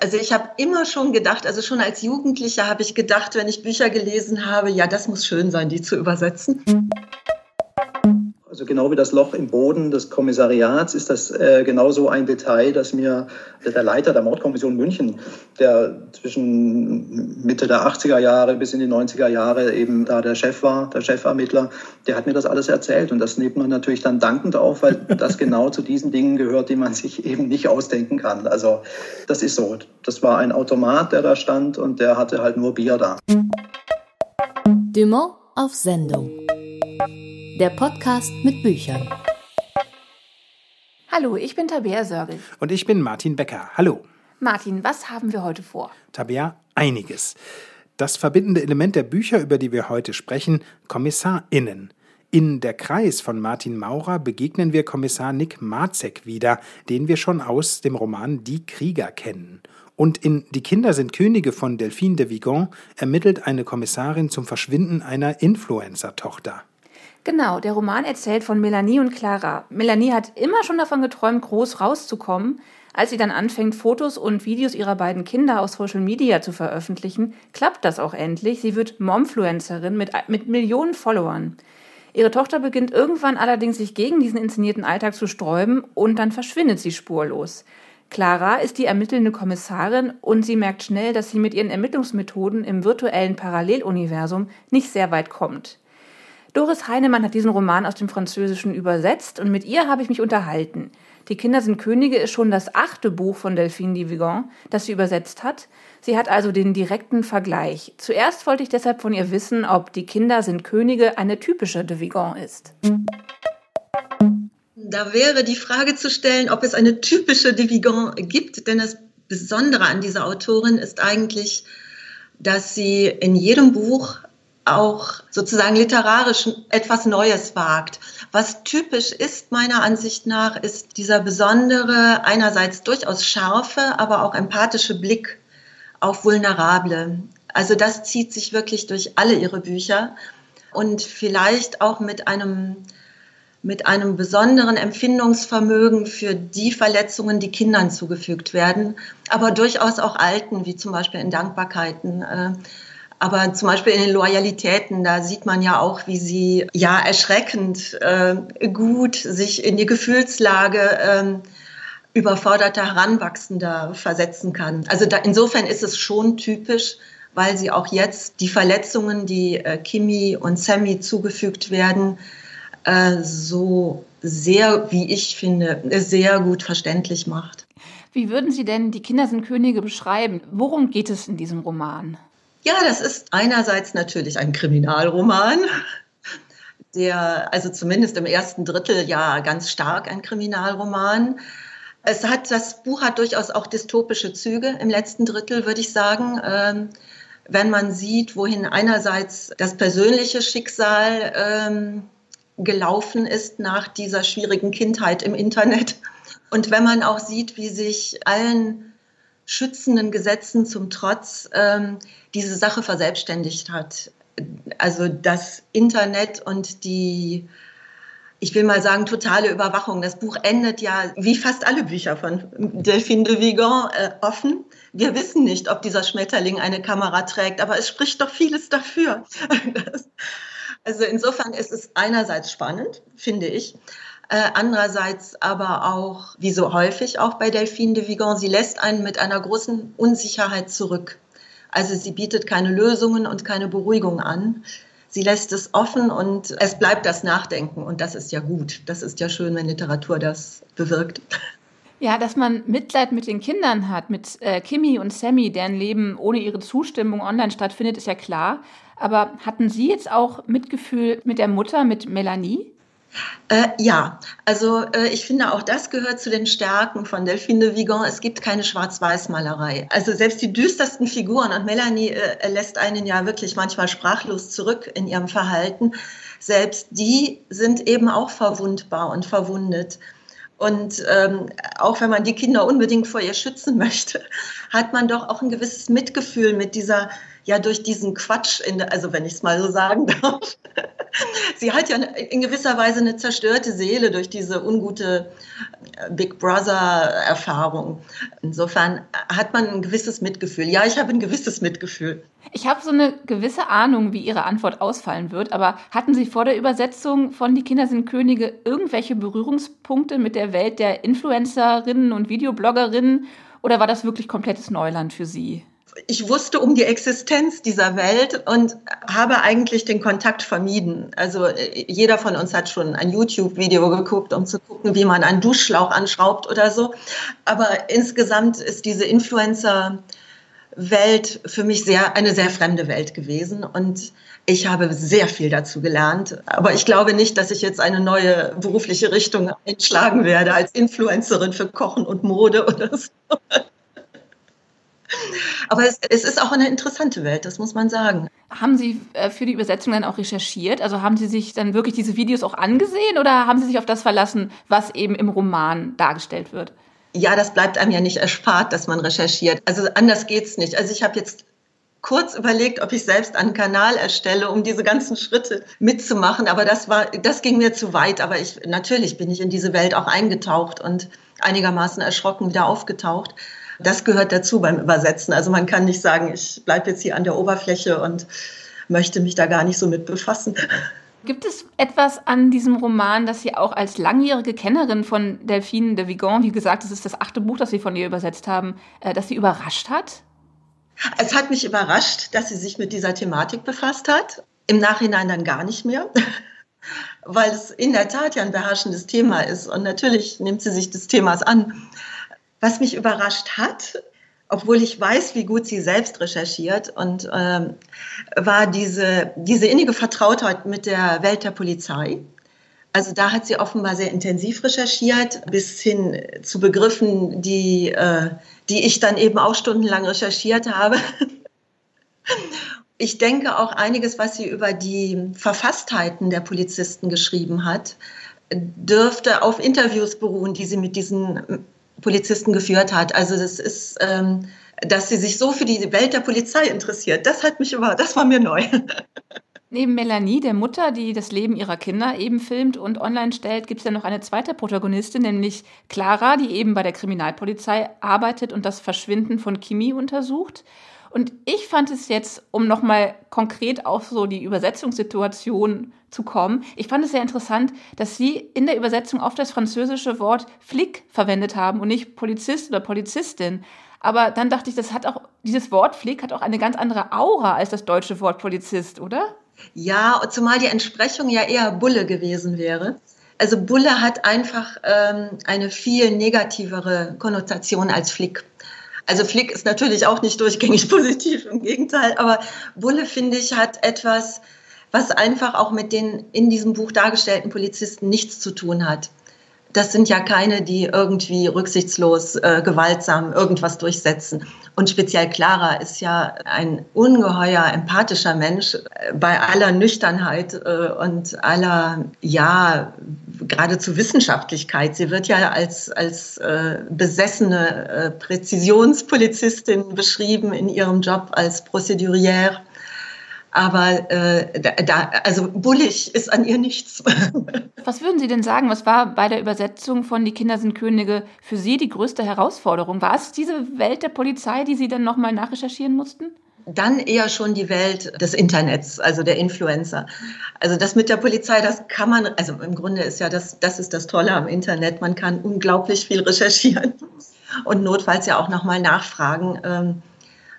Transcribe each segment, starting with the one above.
Also ich habe immer schon gedacht, also schon als Jugendlicher habe ich gedacht, wenn ich Bücher gelesen habe, ja, das muss schön sein, die zu übersetzen. Also genau wie das Loch im Boden des Kommissariats ist das äh, genauso ein Detail, dass mir der Leiter der Mordkommission München, der zwischen Mitte der 80er Jahre bis in die 90er Jahre eben da der Chef war, der Chefermittler, der hat mir das alles erzählt. Und das nimmt man natürlich dann dankend auf, weil das genau zu diesen Dingen gehört, die man sich eben nicht ausdenken kann. Also das ist so. Das war ein Automat, der da stand und der hatte halt nur Bier da. Dumont auf Sendung der Podcast mit Büchern. Hallo, ich bin Tabea Sörgel. Und ich bin Martin Becker. Hallo. Martin, was haben wir heute vor? Tabea, einiges. Das verbindende Element der Bücher, über die wir heute sprechen, KommissarInnen. In Der Kreis von Martin Maurer begegnen wir Kommissar Nick Marzek wieder, den wir schon aus dem Roman Die Krieger kennen. Und in Die Kinder sind Könige von Delphine de Vigan ermittelt eine Kommissarin zum Verschwinden einer Influencer-Tochter. Genau, der Roman erzählt von Melanie und Clara. Melanie hat immer schon davon geträumt, groß rauszukommen. Als sie dann anfängt, Fotos und Videos ihrer beiden Kinder auf Social Media zu veröffentlichen, klappt das auch endlich. Sie wird Momfluencerin mit, mit Millionen Followern. Ihre Tochter beginnt irgendwann allerdings sich gegen diesen inszenierten Alltag zu sträuben und dann verschwindet sie spurlos. Clara ist die ermittelnde Kommissarin und sie merkt schnell, dass sie mit ihren Ermittlungsmethoden im virtuellen Paralleluniversum nicht sehr weit kommt. Doris Heinemann hat diesen Roman aus dem Französischen übersetzt und mit ihr habe ich mich unterhalten. Die Kinder sind Könige ist schon das achte Buch von Delphine de Vigan, das sie übersetzt hat. Sie hat also den direkten Vergleich. Zuerst wollte ich deshalb von ihr wissen, ob Die Kinder sind Könige eine typische de Vigan ist. Da wäre die Frage zu stellen, ob es eine typische de Vigan gibt, denn das Besondere an dieser Autorin ist eigentlich, dass sie in jedem Buch auch sozusagen literarisch etwas Neues wagt. Was typisch ist meiner Ansicht nach, ist dieser besondere, einerseits durchaus scharfe, aber auch empathische Blick auf Vulnerable. Also das zieht sich wirklich durch alle ihre Bücher und vielleicht auch mit einem mit einem besonderen Empfindungsvermögen für die Verletzungen, die Kindern zugefügt werden, aber durchaus auch Alten, wie zum Beispiel in Dankbarkeiten. Aber zum Beispiel in den Loyalitäten, da sieht man ja auch, wie sie ja erschreckend äh, gut sich in die Gefühlslage äh, überforderter Heranwachsender versetzen kann. Also da, insofern ist es schon typisch, weil sie auch jetzt die Verletzungen, die äh, Kimi und Sammy zugefügt werden, äh, so sehr, wie ich finde, sehr gut verständlich macht. Wie würden Sie denn die Kinder sind Könige beschreiben? Worum geht es in diesem Roman? Ja, das ist einerseits natürlich ein Kriminalroman, der also zumindest im ersten Drittel ja ganz stark ein Kriminalroman. Es hat, das Buch hat durchaus auch dystopische Züge im letzten Drittel, würde ich sagen. Ähm, wenn man sieht, wohin einerseits das persönliche Schicksal ähm, gelaufen ist nach dieser schwierigen Kindheit im Internet und wenn man auch sieht, wie sich allen schützenden Gesetzen zum Trotz ähm, diese Sache verselbstständigt hat. Also das Internet und die, ich will mal sagen, totale Überwachung. Das Buch endet ja, wie fast alle Bücher von Delphine de Vigan, äh, offen. Wir wissen nicht, ob dieser Schmetterling eine Kamera trägt, aber es spricht doch vieles dafür. also insofern ist es einerseits spannend, finde ich. Äh, andererseits aber auch, wie so häufig auch bei Delphine de Vigan, sie lässt einen mit einer großen Unsicherheit zurück. Also sie bietet keine Lösungen und keine Beruhigung an. Sie lässt es offen und es bleibt das Nachdenken. Und das ist ja gut. Das ist ja schön, wenn Literatur das bewirkt. Ja, dass man Mitleid mit den Kindern hat, mit äh, Kimi und Sammy, deren Leben ohne ihre Zustimmung online stattfindet, ist ja klar. Aber hatten Sie jetzt auch Mitgefühl mit der Mutter, mit Melanie? Äh, ja, also äh, ich finde auch das gehört zu den Stärken von Delphine de Vigan. Es gibt keine Schwarz-Weiß-Malerei. Also selbst die düstersten Figuren und Melanie äh, lässt einen ja wirklich manchmal sprachlos zurück in ihrem Verhalten. Selbst die sind eben auch verwundbar und verwundet. Und ähm, auch wenn man die Kinder unbedingt vor ihr schützen möchte, hat man doch auch ein gewisses Mitgefühl mit dieser, ja, durch diesen Quatsch, in, also wenn ich es mal so sagen darf, sie hat ja in gewisser Weise eine zerstörte Seele durch diese ungute äh, Big Brother-Erfahrung. Insofern hat man ein gewisses Mitgefühl. Ja, ich habe ein gewisses Mitgefühl. Ich habe so eine gewisse Ahnung, wie Ihre Antwort ausfallen wird, aber hatten Sie vor der Übersetzung von Die Kinder sind Könige irgendwelche Berührungspunkte mit der Welt der Influencerinnen und Videobloggerinnen oder war das wirklich komplettes Neuland für Sie? Ich wusste um die Existenz dieser Welt und habe eigentlich den Kontakt vermieden. Also jeder von uns hat schon ein YouTube-Video geguckt, um zu gucken, wie man einen Duschschlauch anschraubt oder so. Aber insgesamt ist diese Influencer-Welt für mich sehr, eine sehr fremde Welt gewesen und ich habe sehr viel dazu gelernt. Aber ich glaube nicht, dass ich jetzt eine neue berufliche Richtung einschlagen werde als Influencerin für Kochen und Mode oder so. Aber es, es, ist auch eine interessante Welt, das muss man sagen. Haben Sie äh, für die Übersetzung dann auch recherchiert? Also haben Sie sich dann wirklich diese Videos auch angesehen oder haben Sie sich auf das verlassen, was eben im Roman dargestellt wird? Ja, das bleibt einem ja nicht erspart, dass man recherchiert. Also anders geht's nicht. Also ich habe jetzt kurz überlegt, ob ich selbst einen Kanal erstelle, um diese ganzen Schritte mitzumachen. Aber das war, das ging mir zu weit. Aber ich, natürlich bin ich in diese Welt auch eingetaucht und einigermaßen erschrocken wieder aufgetaucht. Das gehört dazu beim Übersetzen. Also man kann nicht sagen, ich bleibe jetzt hier an der Oberfläche und möchte mich da gar nicht so mit befassen. Gibt es etwas an diesem Roman, das Sie auch als langjährige Kennerin von Delphine de Vigan, wie gesagt, das ist das achte Buch, das Sie von ihr übersetzt haben, äh, das Sie überrascht hat? Es hat mich überrascht, dass sie sich mit dieser Thematik befasst hat. Im Nachhinein dann gar nicht mehr, weil es in der Tat ja ein beherrschendes Thema ist. Und natürlich nimmt sie sich des Themas an. Was mich überrascht hat, obwohl ich weiß, wie gut sie selbst recherchiert, und ähm, war diese, diese innige Vertrautheit mit der Welt der Polizei. Also da hat sie offenbar sehr intensiv recherchiert, bis hin zu Begriffen, die, äh, die ich dann eben auch stundenlang recherchiert habe. Ich denke auch einiges, was sie über die Verfasstheiten der Polizisten geschrieben hat, dürfte auf Interviews beruhen, die sie mit diesen Polizisten geführt hat. Also das ist, ähm, dass sie sich so für die Welt der Polizei interessiert. Das hat mich über, das war mir neu. Neben Melanie, der Mutter, die das Leben ihrer Kinder eben filmt und online stellt, gibt es ja noch eine zweite Protagonistin, nämlich Clara, die eben bei der Kriminalpolizei arbeitet und das Verschwinden von Kimi untersucht. Und ich fand es jetzt, um nochmal konkret auf so die Übersetzungssituation zu kommen, ich fand es sehr interessant, dass Sie in der Übersetzung oft das französische Wort Flick verwendet haben und nicht Polizist oder Polizistin. Aber dann dachte ich, das hat auch, dieses Wort Flick hat auch eine ganz andere Aura als das deutsche Wort Polizist, oder? Ja, zumal die Entsprechung ja eher Bulle gewesen wäre. Also Bulle hat einfach ähm, eine viel negativere Konnotation als Flick. Also Flick ist natürlich auch nicht durchgängig positiv, im Gegenteil, aber Bulle, finde ich, hat etwas, was einfach auch mit den in diesem Buch dargestellten Polizisten nichts zu tun hat das sind ja keine, die irgendwie rücksichtslos, äh, gewaltsam irgendwas durchsetzen. Und speziell Clara ist ja ein ungeheuer empathischer Mensch äh, bei aller Nüchternheit äh, und aller, ja, geradezu Wissenschaftlichkeit. Sie wird ja als, als äh, besessene äh, Präzisionspolizistin beschrieben in ihrem Job als Procédurière. Aber äh, da, also bullig ist an ihr nichts. Was würden Sie denn sagen? Was war bei der Übersetzung von Die Kinder sind Könige für Sie die größte Herausforderung? War es diese Welt der Polizei, die Sie dann nochmal nachrecherchieren mussten? Dann eher schon die Welt des Internets, also der Influencer. Also das mit der Polizei, das kann man, also im Grunde ist ja das, das ist das Tolle am Internet. Man kann unglaublich viel recherchieren und notfalls ja auch nochmal nachfragen.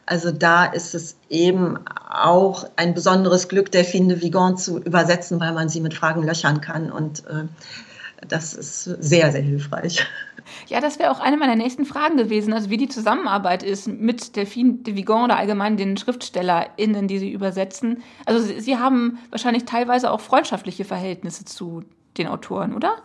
Also da ist es eben auch ein besonderes Glück, Delphine de Vigan zu übersetzen, weil man sie mit Fragen löchern kann. Und äh, das ist sehr, sehr hilfreich. Ja, das wäre auch eine meiner nächsten Fragen gewesen, also wie die Zusammenarbeit ist mit Delphine de Vigan oder allgemein den SchriftstellerInnen, die sie übersetzen. Also sie, sie haben wahrscheinlich teilweise auch freundschaftliche Verhältnisse zu den Autoren, oder?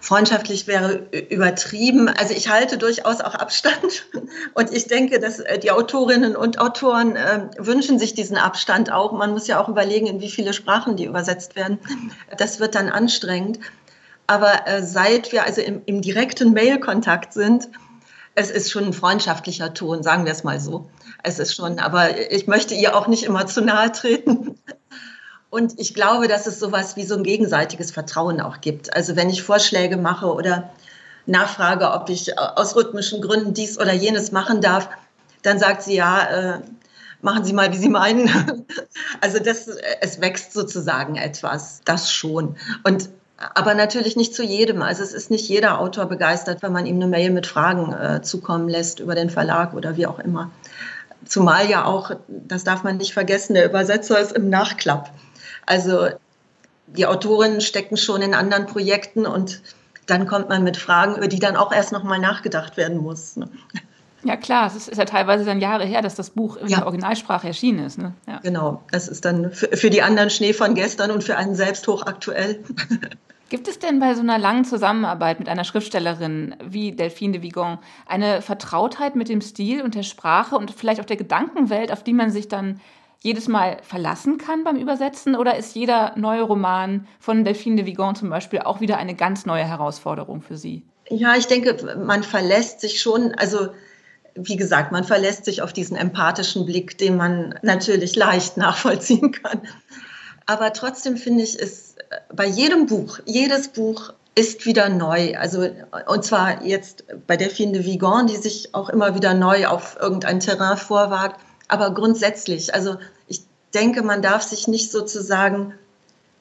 Freundschaftlich wäre übertrieben. Also ich halte durchaus auch Abstand und ich denke, dass äh, die Autorinnen und Autoren äh, wünschen sich diesen Abstand auch. Man muss ja auch überlegen, in wie viele Sprachen die übersetzt werden. Das wird dann anstrengend. Aber äh, seit wir also im, im direkten Mail-Kontakt sind, es ist schon ein freundschaftlicher Ton, sagen wir es mal so. Es ist schon, aber ich möchte ihr auch nicht immer zu nahe treten. Und ich glaube, dass es sowas wie so ein gegenseitiges Vertrauen auch gibt. Also wenn ich Vorschläge mache oder nachfrage, ob ich aus rhythmischen Gründen dies oder jenes machen darf, dann sagt sie ja, äh, machen Sie mal, wie Sie meinen. Also das, es wächst sozusagen etwas, das schon. Und aber natürlich nicht zu jedem. Also es ist nicht jeder Autor begeistert, wenn man ihm eine Mail mit Fragen äh, zukommen lässt über den Verlag oder wie auch immer. Zumal ja auch, das darf man nicht vergessen, der Übersetzer ist im Nachklapp. Also die Autorinnen stecken schon in anderen Projekten und dann kommt man mit Fragen, über die dann auch erst nochmal nachgedacht werden muss. Ne? Ja klar, es ist ja teilweise dann Jahre her, dass das Buch in ja. der Originalsprache erschienen ist. Ne? Ja. Genau, das ist dann für, für die anderen Schnee von gestern und für einen selbst hochaktuell. Gibt es denn bei so einer langen Zusammenarbeit mit einer Schriftstellerin wie Delphine de Vigon eine Vertrautheit mit dem Stil und der Sprache und vielleicht auch der Gedankenwelt, auf die man sich dann jedes Mal verlassen kann beim Übersetzen? Oder ist jeder neue Roman von Delphine de Vigon zum Beispiel auch wieder eine ganz neue Herausforderung für Sie? Ja, ich denke, man verlässt sich schon, also wie gesagt, man verlässt sich auf diesen empathischen Blick, den man natürlich leicht nachvollziehen kann. Aber trotzdem finde ich es bei jedem Buch, jedes Buch ist wieder neu. Also, und zwar jetzt bei Delphine de Vigan, die sich auch immer wieder neu auf irgendein Terrain vorwagt. Aber grundsätzlich, also ich denke, man darf sich nicht sozusagen,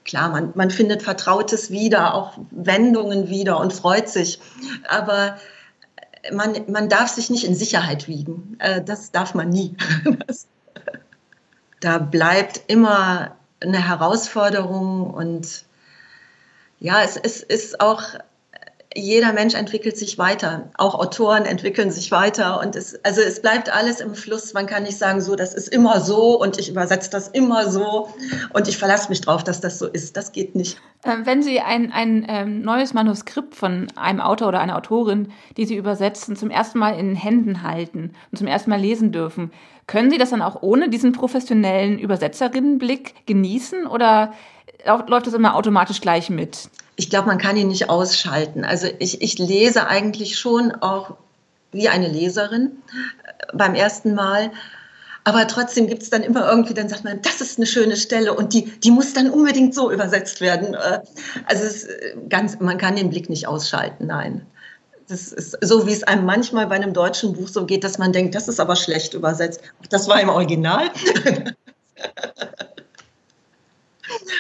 klar, man, man findet Vertrautes wieder, auch Wendungen wieder und freut sich. Aber man, man darf sich nicht in Sicherheit wiegen. Äh, das darf man nie. da bleibt immer eine Herausforderung und ja, es, es ist auch, jeder Mensch entwickelt sich weiter. Auch Autoren entwickeln sich weiter und es, also es bleibt alles im Fluss. Man kann nicht sagen, so, das ist immer so und ich übersetze das immer so und ich verlasse mich drauf, dass das so ist. Das geht nicht. Ähm, wenn Sie ein, ein ähm, neues Manuskript von einem Autor oder einer Autorin, die Sie übersetzen, zum ersten Mal in Händen halten und zum ersten Mal lesen dürfen, können Sie das dann auch ohne diesen professionellen Übersetzerinnenblick genießen oder läuft das immer automatisch gleich mit? Ich glaube, man kann ihn nicht ausschalten. Also ich, ich lese eigentlich schon auch wie eine Leserin äh, beim ersten Mal. Aber trotzdem gibt es dann immer irgendwie, dann sagt man, das ist eine schöne Stelle und die, die muss dann unbedingt so übersetzt werden. Äh, also es ganz, man kann den Blick nicht ausschalten, nein. Das ist so, wie es einem manchmal bei einem deutschen Buch so geht, dass man denkt, das ist aber schlecht übersetzt. Das war im Original.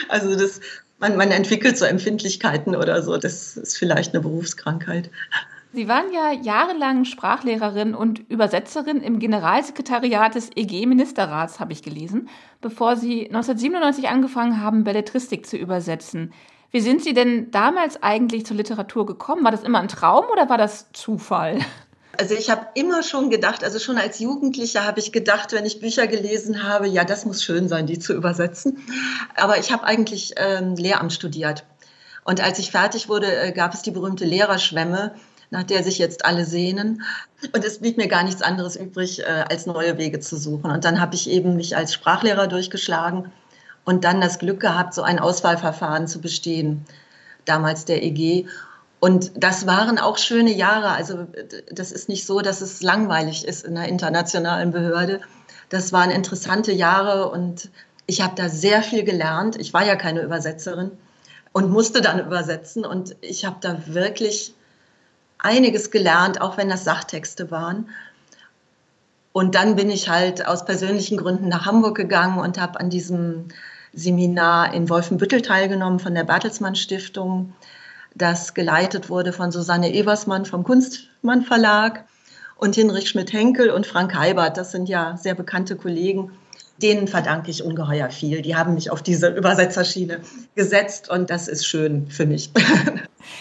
also das, man, man entwickelt so Empfindlichkeiten oder so. Das ist vielleicht eine Berufskrankheit. Sie waren ja jahrelang Sprachlehrerin und Übersetzerin im Generalsekretariat des EG-Ministerrats, habe ich gelesen, bevor Sie 1997 angefangen haben, Belletristik zu übersetzen. Wie sind Sie denn damals eigentlich zur Literatur gekommen? War das immer ein Traum oder war das Zufall? Also ich habe immer schon gedacht, also schon als Jugendlicher habe ich gedacht, wenn ich Bücher gelesen habe, ja, das muss schön sein, die zu übersetzen. Aber ich habe eigentlich ähm, Lehramt studiert. Und als ich fertig wurde, äh, gab es die berühmte Lehrerschwemme, nach der sich jetzt alle sehnen. Und es blieb mir gar nichts anderes übrig, äh, als neue Wege zu suchen. Und dann habe ich eben mich als Sprachlehrer durchgeschlagen und dann das Glück gehabt, so ein Auswahlverfahren zu bestehen, damals der EG. Und das waren auch schöne Jahre. Also das ist nicht so, dass es langweilig ist in einer internationalen Behörde. Das waren interessante Jahre und ich habe da sehr viel gelernt. Ich war ja keine Übersetzerin und musste dann übersetzen und ich habe da wirklich einiges gelernt, auch wenn das Sachtexte waren. Und dann bin ich halt aus persönlichen Gründen nach Hamburg gegangen und habe an diesem Seminar in Wolfenbüttel teilgenommen von der Bertelsmann Stiftung, das geleitet wurde von Susanne Eversmann vom Kunstmann Verlag und Hinrich Schmidt-Henkel und Frank Heibert. Das sind ja sehr bekannte Kollegen. Denen verdanke ich ungeheuer viel. Die haben mich auf diese Übersetzerschiene gesetzt und das ist schön für mich.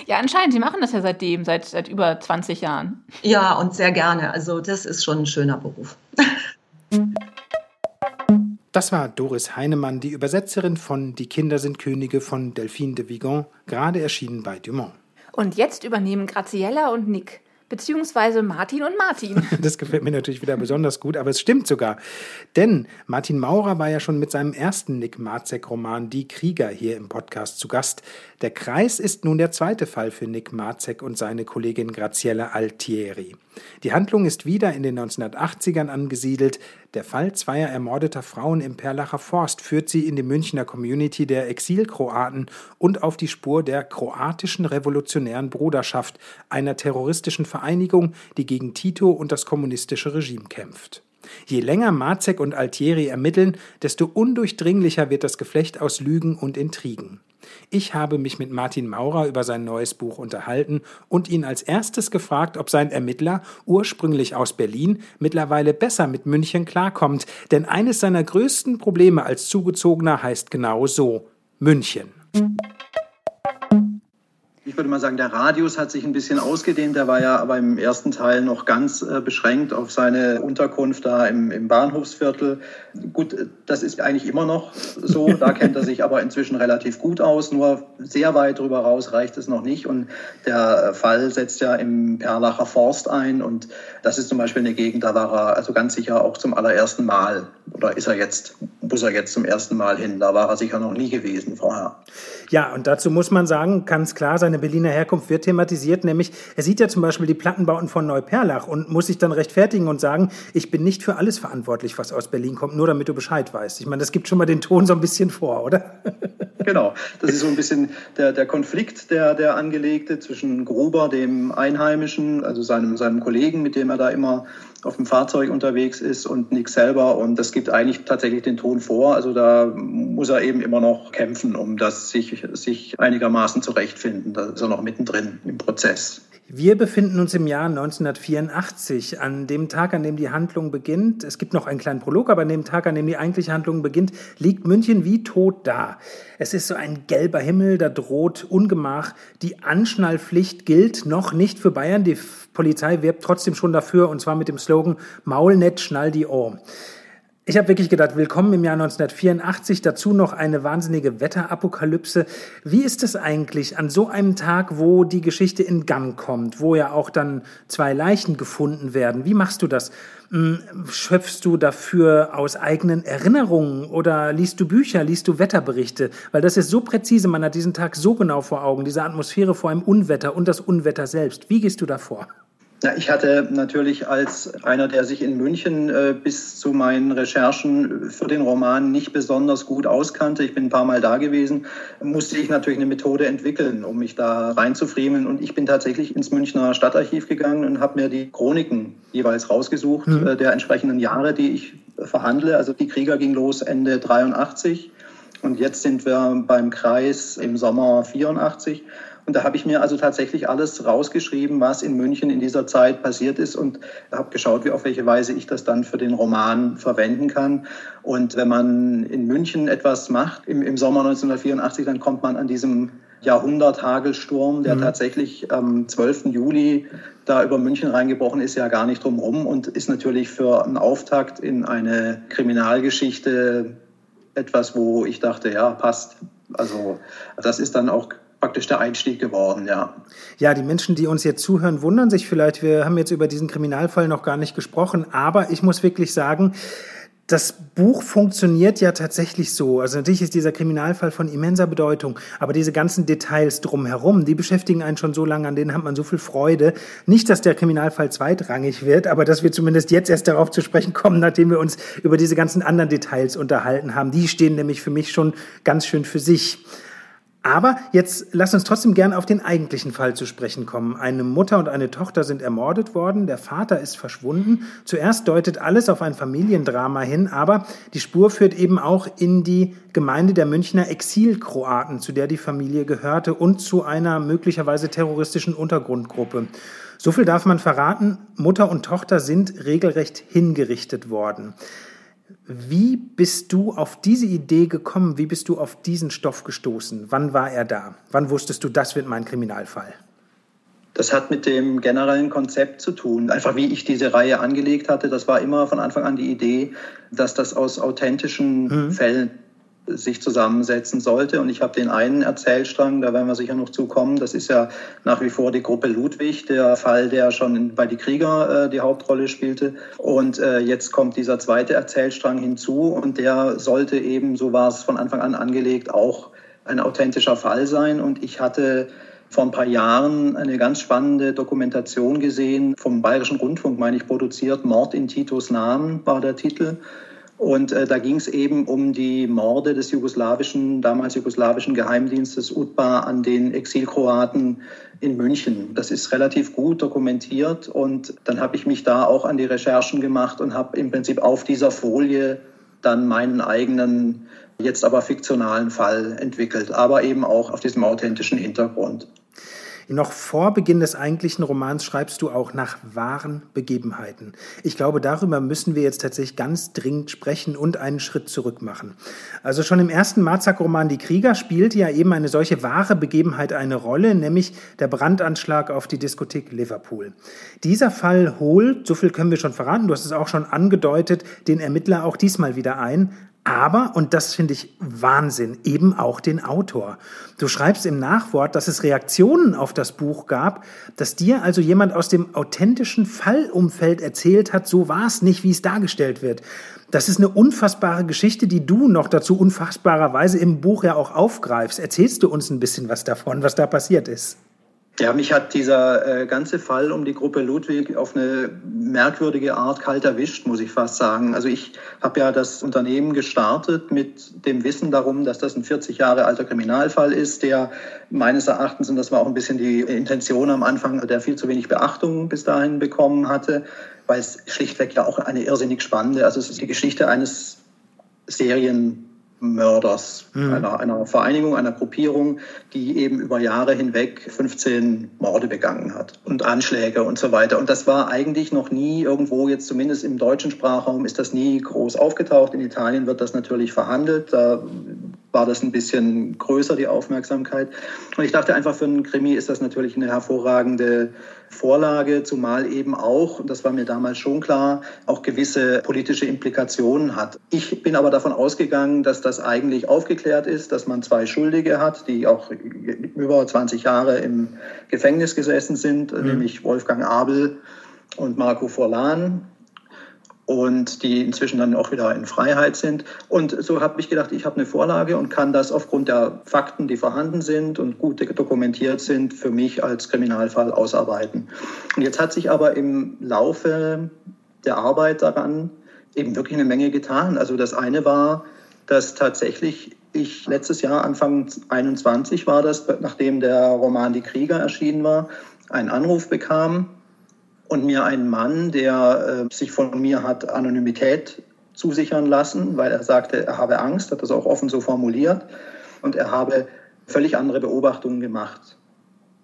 Ja, anscheinend. Sie machen das ja seitdem, seit, seit über 20 Jahren. Ja, und sehr gerne. Also das ist schon ein schöner Beruf. Das war Doris Heinemann, die Übersetzerin von Die Kinder sind Könige von Delphine de Vigan, gerade erschienen bei Dumont. Und jetzt übernehmen Graziella und Nick beziehungsweise Martin und Martin. Das gefällt mir natürlich wieder besonders gut, aber es stimmt sogar. Denn Martin Maurer war ja schon mit seinem ersten Nick Marzek-Roman Die Krieger hier im Podcast zu Gast. Der Kreis ist nun der zweite Fall für Nick Marzek und seine Kollegin Graziella Altieri. Die Handlung ist wieder in den 1980ern angesiedelt. Der Fall zweier ermordeter Frauen im Perlacher Forst führt sie in die Münchner Community der Exilkroaten und auf die Spur der kroatischen revolutionären Bruderschaft, einer terroristischen Vereinigung, die gegen Tito und das kommunistische Regime kämpft. Je länger Marzek und Altieri ermitteln, desto undurchdringlicher wird das Geflecht aus Lügen und Intrigen. Ich habe mich mit Martin Maurer über sein neues Buch unterhalten und ihn als erstes gefragt, ob sein Ermittler, ursprünglich aus Berlin, mittlerweile besser mit München klarkommt, denn eines seiner größten Probleme als Zugezogener heißt genau so München ich würde mal sagen, der Radius hat sich ein bisschen ausgedehnt. Der war ja aber im ersten Teil noch ganz äh, beschränkt auf seine Unterkunft da im, im Bahnhofsviertel. Gut, das ist eigentlich immer noch so. Da kennt er sich aber inzwischen relativ gut aus. Nur sehr weit drüber raus reicht es noch nicht. Und der Fall setzt ja im Perlacher Forst ein. Und das ist zum Beispiel eine Gegend, da war er also ganz sicher auch zum allerersten Mal. Oder ist er jetzt, muss er jetzt zum ersten Mal hin? Da war er sicher noch nie gewesen vorher. Ja, und dazu muss man sagen, ganz klar, seine Berliner Herkunft wird thematisiert, nämlich er sieht ja zum Beispiel die Plattenbauten von Neuperlach und muss sich dann rechtfertigen und sagen, ich bin nicht für alles verantwortlich, was aus Berlin kommt, nur damit du Bescheid weißt. Ich meine, das gibt schon mal den Ton so ein bisschen vor, oder? Genau, das ist so ein bisschen der, der Konflikt, der, der angelegte zwischen Gruber, dem Einheimischen, also seinem, seinem Kollegen, mit dem er da immer auf dem Fahrzeug unterwegs ist und Nick selber. Und das gibt eigentlich tatsächlich den Ton vor. Also da muss er eben immer noch kämpfen, um das sich, sich einigermaßen zurechtfinden. Da ist er noch mittendrin im Prozess. Wir befinden uns im Jahr 1984, an dem Tag, an dem die Handlung beginnt. Es gibt noch einen kleinen Prolog, aber an dem Tag, an dem die eigentliche Handlung beginnt, liegt München wie tot da. Es ist so ein gelber Himmel, da droht Ungemach. Die Anschnallpflicht gilt noch nicht für Bayern. Die Polizei wirbt trotzdem schon dafür, und zwar mit dem Slogan Maul net, schnall die Ohr. Ich habe wirklich gedacht, willkommen im Jahr 1984, dazu noch eine wahnsinnige Wetterapokalypse. Wie ist es eigentlich an so einem Tag, wo die Geschichte in Gang kommt, wo ja auch dann zwei Leichen gefunden werden? Wie machst du das? Hm, schöpfst du dafür aus eigenen Erinnerungen oder liest du Bücher, liest du Wetterberichte? Weil das ist so präzise, man hat diesen Tag so genau vor Augen, diese Atmosphäre vor einem Unwetter und das Unwetter selbst. Wie gehst du davor? Ja, ich hatte natürlich als einer, der sich in München äh, bis zu meinen Recherchen für den Roman nicht besonders gut auskannte, ich bin ein paar Mal da gewesen, musste ich natürlich eine Methode entwickeln, um mich da reinzufriemeln. Und ich bin tatsächlich ins Münchner Stadtarchiv gegangen und habe mir die Chroniken jeweils rausgesucht mhm. äh, der entsprechenden Jahre, die ich verhandle. Also die Krieger ging los Ende 83 und jetzt sind wir beim Kreis im Sommer 84. Und da habe ich mir also tatsächlich alles rausgeschrieben, was in München in dieser Zeit passiert ist und habe geschaut, wie auf welche Weise ich das dann für den Roman verwenden kann. Und wenn man in München etwas macht im, im Sommer 1984, dann kommt man an diesem Jahrhundert-Hagelsturm, der mhm. tatsächlich am 12. Juli da über München reingebrochen ist, ja gar nicht drumherum und ist natürlich für einen Auftakt in eine Kriminalgeschichte etwas, wo ich dachte, ja, passt. Also das ist dann auch praktisch der Einstieg geworden, ja. Ja, die Menschen, die uns jetzt zuhören, wundern sich vielleicht, wir haben jetzt über diesen Kriminalfall noch gar nicht gesprochen, aber ich muss wirklich sagen, das Buch funktioniert ja tatsächlich so. Also natürlich ist dieser Kriminalfall von immenser Bedeutung, aber diese ganzen Details drumherum, die beschäftigen einen schon so lange, an denen hat man so viel Freude. Nicht, dass der Kriminalfall zweitrangig wird, aber dass wir zumindest jetzt erst darauf zu sprechen kommen, nachdem wir uns über diese ganzen anderen Details unterhalten haben. Die stehen nämlich für mich schon ganz schön für sich. Aber jetzt lass uns trotzdem gern auf den eigentlichen Fall zu sprechen kommen. Eine Mutter und eine Tochter sind ermordet worden, der Vater ist verschwunden. Zuerst deutet alles auf ein Familiendrama hin, aber die Spur führt eben auch in die Gemeinde der Münchner Exilkroaten, zu der die Familie gehörte und zu einer möglicherweise terroristischen Untergrundgruppe. So viel darf man verraten, Mutter und Tochter sind regelrecht hingerichtet worden. Wie bist du auf diese Idee gekommen? Wie bist du auf diesen Stoff gestoßen? Wann war er da? Wann wusstest du, das wird mein Kriminalfall? Das hat mit dem generellen Konzept zu tun. Einfach wie ich diese Reihe angelegt hatte, das war immer von Anfang an die Idee, dass das aus authentischen mhm. Fällen sich zusammensetzen sollte. Und ich habe den einen Erzählstrang, da werden wir sicher noch zukommen, das ist ja nach wie vor die Gruppe Ludwig, der Fall, der schon bei die Krieger äh, die Hauptrolle spielte. Und äh, jetzt kommt dieser zweite Erzählstrang hinzu und der sollte eben, so war es von Anfang an angelegt, auch ein authentischer Fall sein. Und ich hatte vor ein paar Jahren eine ganz spannende Dokumentation gesehen, vom Bayerischen Rundfunk, meine ich, produziert. Mord in Titos Namen war der Titel. Und äh, da ging es eben um die Morde des jugoslawischen, damals jugoslawischen Geheimdienstes UDBA an den Exilkroaten in München. Das ist relativ gut dokumentiert und dann habe ich mich da auch an die Recherchen gemacht und habe im Prinzip auf dieser Folie dann meinen eigenen, jetzt aber fiktionalen Fall entwickelt, aber eben auch auf diesem authentischen Hintergrund. Noch vor Beginn des eigentlichen Romans schreibst du auch nach wahren Begebenheiten. Ich glaube, darüber müssen wir jetzt tatsächlich ganz dringend sprechen und einen Schritt zurück machen. Also schon im ersten Marzak-Roman Die Krieger spielte ja eben eine solche wahre Begebenheit eine Rolle, nämlich der Brandanschlag auf die Diskothek Liverpool. Dieser Fall holt, so viel können wir schon verraten, du hast es auch schon angedeutet, den Ermittler auch diesmal wieder ein, aber, und das finde ich Wahnsinn, eben auch den Autor. Du schreibst im Nachwort, dass es Reaktionen auf das Buch gab, dass dir also jemand aus dem authentischen Fallumfeld erzählt hat, so war es nicht, wie es dargestellt wird. Das ist eine unfassbare Geschichte, die du noch dazu unfassbarerweise im Buch ja auch aufgreifst. Erzählst du uns ein bisschen was davon, was da passiert ist? Ja, mich hat dieser äh, ganze Fall um die Gruppe Ludwig auf eine merkwürdige Art kalt erwischt, muss ich fast sagen. Also ich habe ja das Unternehmen gestartet mit dem Wissen darum, dass das ein 40 Jahre alter Kriminalfall ist, der meines Erachtens, und das war auch ein bisschen die Intention am Anfang, der viel zu wenig Beachtung bis dahin bekommen hatte, weil es schlichtweg ja auch eine irrsinnig spannende, also es ist die Geschichte eines Serien Mörders, mhm. einer, einer Vereinigung, einer Gruppierung, die eben über Jahre hinweg 15 Morde begangen hat und Anschläge und so weiter. Und das war eigentlich noch nie irgendwo, jetzt zumindest im deutschen Sprachraum, ist das nie groß aufgetaucht. In Italien wird das natürlich verhandelt. Da war das ein bisschen größer, die Aufmerksamkeit. Und ich dachte einfach, für einen Krimi ist das natürlich eine hervorragende Vorlage, zumal eben auch, und das war mir damals schon klar, auch gewisse politische Implikationen hat. Ich bin aber davon ausgegangen, dass das eigentlich aufgeklärt ist, dass man zwei Schuldige hat, die auch über 20 Jahre im Gefängnis gesessen sind, mhm. nämlich Wolfgang Abel und Marco Forlan und die inzwischen dann auch wieder in Freiheit sind. Und so habe ich gedacht, ich habe eine Vorlage und kann das aufgrund der Fakten, die vorhanden sind und gut dokumentiert sind, für mich als Kriminalfall ausarbeiten. Und jetzt hat sich aber im Laufe der Arbeit daran eben wirklich eine Menge getan. Also das eine war, dass tatsächlich ich letztes Jahr, Anfang 21 war das, nachdem der Roman Die Krieger erschienen war, einen Anruf bekam und mir ein Mann, der äh, sich von mir hat Anonymität zusichern lassen, weil er sagte, er habe Angst, hat das auch offen so formuliert und er habe völlig andere Beobachtungen gemacht.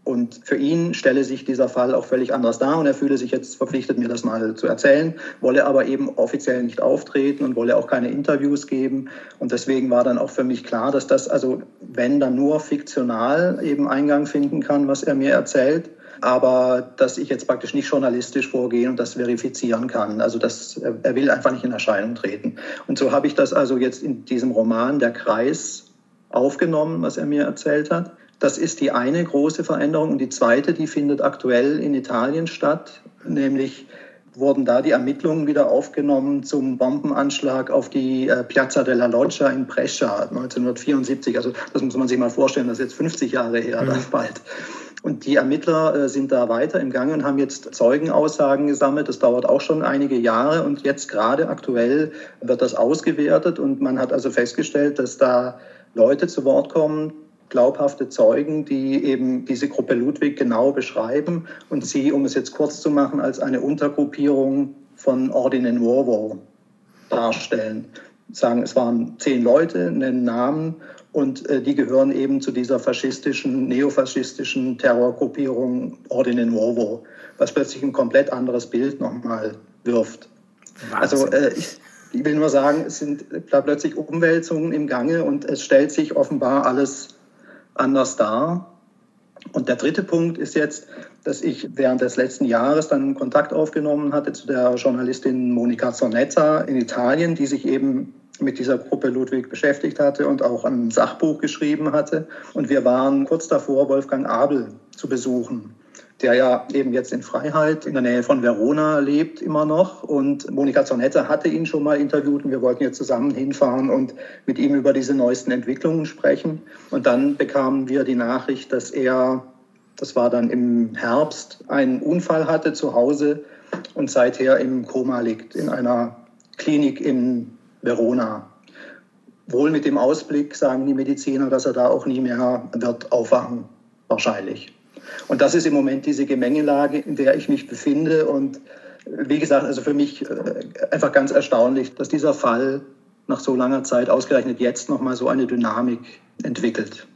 Und für ihn stelle sich dieser Fall auch völlig anders dar und er fühle sich jetzt verpflichtet, mir das mal zu erzählen, wolle aber eben offiziell nicht auftreten und wolle auch keine Interviews geben. Und deswegen war dann auch für mich klar, dass das also, wenn dann nur fiktional eben Eingang finden kann, was er mir erzählt, aber dass ich jetzt praktisch nicht journalistisch vorgehe und das verifizieren kann. Also das, er will einfach nicht in Erscheinung treten. Und so habe ich das also jetzt in diesem Roman Der Kreis aufgenommen, was er mir erzählt hat. Das ist die eine große Veränderung. Und die zweite, die findet aktuell in Italien statt, nämlich wurden da die Ermittlungen wieder aufgenommen zum Bombenanschlag auf die äh, Piazza della Loggia in Brescia 1974. Also das muss man sich mal vorstellen, das ist jetzt 50 Jahre her, mhm. dann bald. Und die Ermittler äh, sind da weiter im Gange und haben jetzt Zeugenaussagen gesammelt. Das dauert auch schon einige Jahre und jetzt gerade aktuell wird das ausgewertet und man hat also festgestellt, dass da Leute zu Wort kommen, glaubhafte Zeugen, die eben diese Gruppe Ludwig genau beschreiben und sie, um es jetzt kurz zu machen, als eine Untergruppierung von Ordine Nuovo darstellen. Sagen, es waren zehn Leute, nennen Namen und äh, die gehören eben zu dieser faschistischen, neofaschistischen Terrorgruppierung Ordine Nuovo, was plötzlich ein komplett anderes Bild nochmal wirft. Wahnsinn. Also äh, ich, ich, will nur sagen, es sind da plötzlich Umwälzungen im Gange und es stellt sich offenbar alles anders dar. Und der dritte Punkt ist jetzt, dass ich während des letzten Jahres dann Kontakt aufgenommen hatte zu der Journalistin Monica Zonetta in Italien, die sich eben mit dieser Gruppe Ludwig beschäftigt hatte und auch ein Sachbuch geschrieben hatte. Und wir waren kurz davor, Wolfgang Abel zu besuchen der ja eben jetzt in Freiheit in der Nähe von Verona lebt immer noch. Und Monika Zornette hatte ihn schon mal interviewt und wir wollten jetzt zusammen hinfahren und mit ihm über diese neuesten Entwicklungen sprechen. Und dann bekamen wir die Nachricht, dass er, das war dann im Herbst, einen Unfall hatte zu Hause und seither im Koma liegt in einer Klinik in Verona. Wohl mit dem Ausblick, sagen die Mediziner, dass er da auch nie mehr wird aufwachen, wahrscheinlich. Und das ist im Moment diese Gemengelage, in der ich mich befinde. Und wie gesagt, also für mich äh, einfach ganz erstaunlich, dass dieser Fall nach so langer Zeit ausgerechnet jetzt nochmal so eine Dynamik entwickelt.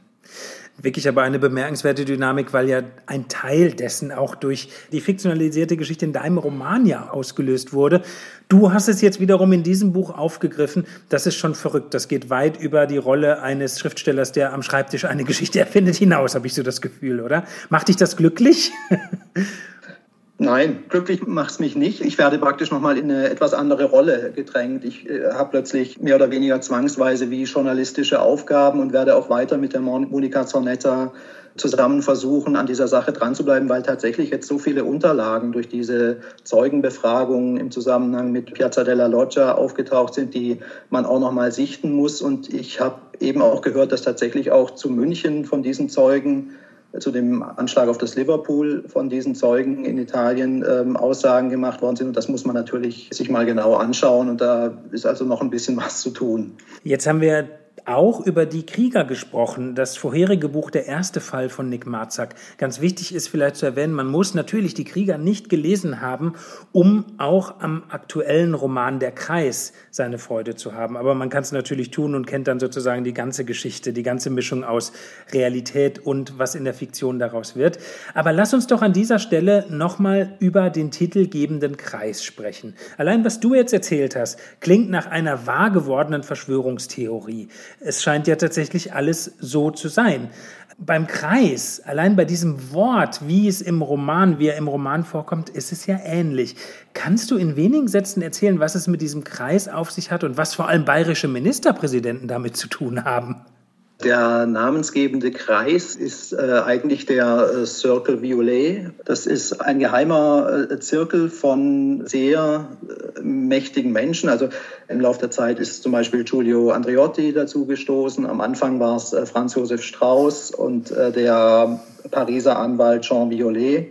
Wirklich aber eine bemerkenswerte Dynamik, weil ja ein Teil dessen auch durch die fiktionalisierte Geschichte in deinem Roman ja ausgelöst wurde. Du hast es jetzt wiederum in diesem Buch aufgegriffen. Das ist schon verrückt. Das geht weit über die Rolle eines Schriftstellers, der am Schreibtisch eine Geschichte erfindet, hinaus, habe ich so das Gefühl, oder? Macht dich das glücklich? Nein, glücklich macht es mich nicht. Ich werde praktisch nochmal in eine etwas andere Rolle gedrängt. Ich äh, habe plötzlich mehr oder weniger zwangsweise wie journalistische Aufgaben und werde auch weiter mit der Monika Zornetta zusammen versuchen, an dieser Sache dran zu bleiben, weil tatsächlich jetzt so viele Unterlagen durch diese Zeugenbefragungen im Zusammenhang mit Piazza della Loggia aufgetaucht sind, die man auch nochmal sichten muss. Und ich habe eben auch gehört, dass tatsächlich auch zu München von diesen Zeugen zu dem Anschlag auf das Liverpool von diesen Zeugen in Italien ähm, Aussagen gemacht worden sind. Und das muss man natürlich sich mal genau anschauen. Und da ist also noch ein bisschen was zu tun. Jetzt haben wir auch über die Krieger gesprochen. Das vorherige Buch, der erste Fall von Nick Marzak. Ganz wichtig ist vielleicht zu erwähnen, man muss natürlich die Krieger nicht gelesen haben, um auch am aktuellen Roman Der Kreis seine Freude zu haben. Aber man kann es natürlich tun und kennt dann sozusagen die ganze Geschichte, die ganze Mischung aus Realität und was in der Fiktion daraus wird. Aber lass uns doch an dieser Stelle nochmal über den titelgebenden Kreis sprechen. Allein was du jetzt erzählt hast, klingt nach einer wahr gewordenen Verschwörungstheorie. Es scheint ja tatsächlich alles so zu sein. Beim Kreis, allein bei diesem Wort, wie es im Roman, wie er im Roman vorkommt, ist es ja ähnlich. Kannst du in wenigen Sätzen erzählen, was es mit diesem Kreis auf sich hat und was vor allem bayerische Ministerpräsidenten damit zu tun haben? Der namensgebende Kreis ist äh, eigentlich der äh, Circle Violet. Das ist ein geheimer äh, Zirkel von sehr äh, mächtigen Menschen. Also im Laufe der Zeit ist zum Beispiel Giulio Andreotti dazu gestoßen. Am Anfang war es äh, Franz Josef Strauß und äh, der Pariser Anwalt Jean Violet,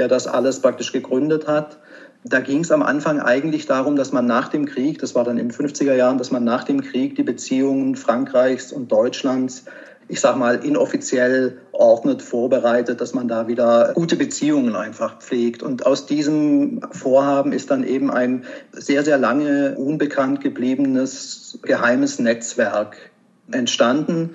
der das alles praktisch gegründet hat. Da ging es am Anfang eigentlich darum, dass man nach dem Krieg, das war dann in den 50er Jahren, dass man nach dem Krieg die Beziehungen Frankreichs und Deutschlands, ich sag mal, inoffiziell ordnet, vorbereitet, dass man da wieder gute Beziehungen einfach pflegt. Und aus diesem Vorhaben ist dann eben ein sehr, sehr lange unbekannt gebliebenes geheimes Netzwerk entstanden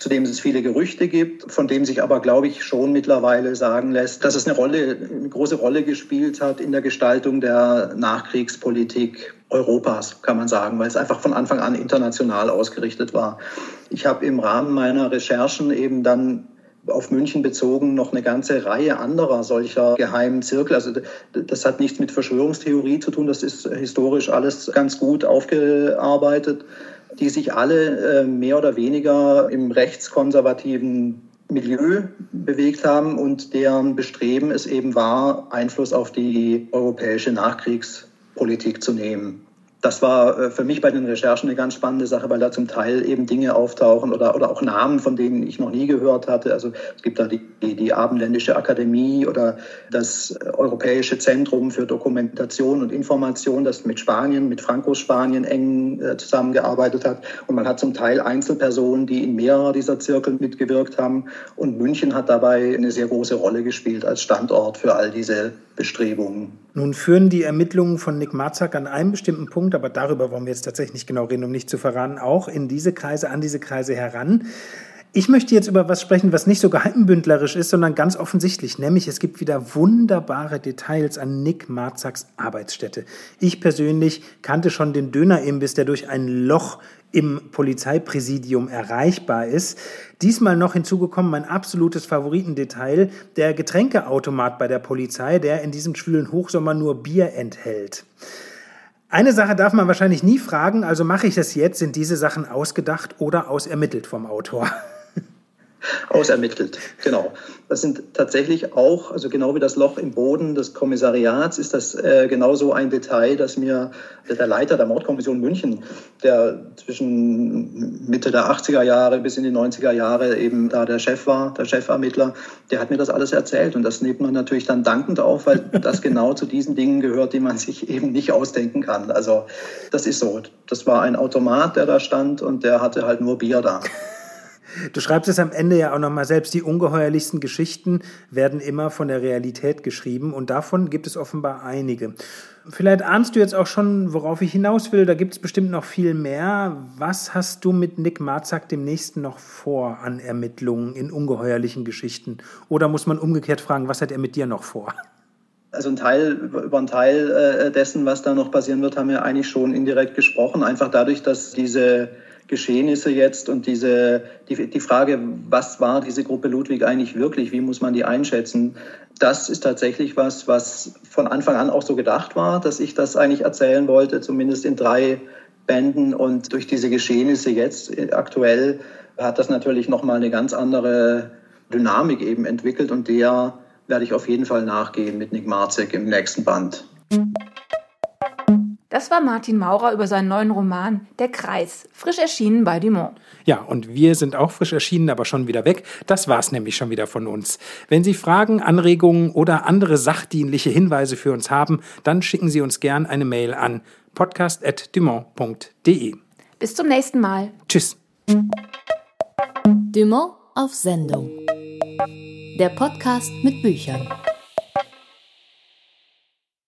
zu dem es viele Gerüchte gibt, von dem sich aber, glaube ich, schon mittlerweile sagen lässt, dass es eine Rolle, eine große Rolle gespielt hat in der Gestaltung der Nachkriegspolitik Europas, kann man sagen, weil es einfach von Anfang an international ausgerichtet war. Ich habe im Rahmen meiner Recherchen eben dann auf München bezogen noch eine ganze Reihe anderer solcher geheimen Zirkel. Also das hat nichts mit Verschwörungstheorie zu tun, das ist historisch alles ganz gut aufgearbeitet die sich alle äh, mehr oder weniger im rechtskonservativen Milieu bewegt haben und deren Bestreben es eben war, Einfluss auf die europäische Nachkriegspolitik zu nehmen das war äh, für mich bei den Recherchen eine ganz spannende Sache, weil da zum Teil eben Dinge auftauchen oder, oder auch Namen, von denen ich noch nie gehört hatte. Also es gibt da die, die, Abendländische Akademie oder das Europäische Zentrum für Dokumentation und Information, das mit Spanien, mit Frankos Spanien eng äh, zusammengearbeitet hat. Und man hat zum Teil Einzelpersonen, die in mehrerer dieser Zirkel mitgewirkt haben. Und München hat dabei eine sehr große Rolle gespielt als Standort für all diese Bestrebungen. Nun führen die Ermittlungen von Nick Marzak an einem bestimmten Punkt, aber darüber wollen wir jetzt tatsächlich nicht genau reden, um nicht zu verraten, auch in diese Kreise, an diese Kreise heran. Ich möchte jetzt über was sprechen, was nicht so geheimbündlerisch ist, sondern ganz offensichtlich, nämlich es gibt wieder wunderbare Details an Nick Marzaks Arbeitsstätte. Ich persönlich kannte schon den Dönerimbiss, der durch ein Loch im Polizeipräsidium erreichbar ist. Diesmal noch hinzugekommen mein absolutes Favoritendetail, der Getränkeautomat bei der Polizei, der in diesem schwülen Hochsommer nur Bier enthält. Eine Sache darf man wahrscheinlich nie fragen, also mache ich das jetzt. Sind diese Sachen ausgedacht oder ausermittelt vom Autor? Ausermittelt, genau. Das sind tatsächlich auch, also genau wie das Loch im Boden des Kommissariats, ist das äh, genauso ein Detail, das mir der Leiter der Mordkommission München, der zwischen Mitte der 80er Jahre bis in die 90er Jahre eben da der Chef war, der Chefermittler, der hat mir das alles erzählt. Und das nimmt man natürlich dann dankend auf, weil das genau zu diesen Dingen gehört, die man sich eben nicht ausdenken kann. Also das ist so. Das war ein Automat, der da stand und der hatte halt nur Bier da. Du schreibst es am Ende ja auch nochmal selbst. Die ungeheuerlichsten Geschichten werden immer von der Realität geschrieben und davon gibt es offenbar einige. Vielleicht ahnst du jetzt auch schon, worauf ich hinaus will. Da gibt es bestimmt noch viel mehr. Was hast du mit Nick Marzak demnächst noch vor an Ermittlungen in ungeheuerlichen Geschichten? Oder muss man umgekehrt fragen, was hat er mit dir noch vor? Also ein Teil, über einen Teil äh, dessen, was da noch passieren wird, haben wir eigentlich schon indirekt gesprochen. Einfach dadurch, dass diese Geschehnisse jetzt und diese, die, die Frage, was war diese Gruppe Ludwig eigentlich wirklich, wie muss man die einschätzen, das ist tatsächlich was, was von Anfang an auch so gedacht war, dass ich das eigentlich erzählen wollte, zumindest in drei Bänden. Und durch diese Geschehnisse jetzt äh, aktuell hat das natürlich nochmal eine ganz andere Dynamik eben entwickelt. Und der werde ich auf jeden Fall nachgehen mit Nick Marzek im nächsten Band. Das war Martin Maurer über seinen neuen Roman Der Kreis, frisch erschienen bei Dumont. Ja, und wir sind auch frisch erschienen, aber schon wieder weg. Das war's nämlich schon wieder von uns. Wenn Sie Fragen, Anregungen oder andere sachdienliche Hinweise für uns haben, dann schicken Sie uns gern eine Mail an podcast.dumont.de. Bis zum nächsten Mal. Tschüss. Dumont auf Sendung. Der Podcast mit Büchern.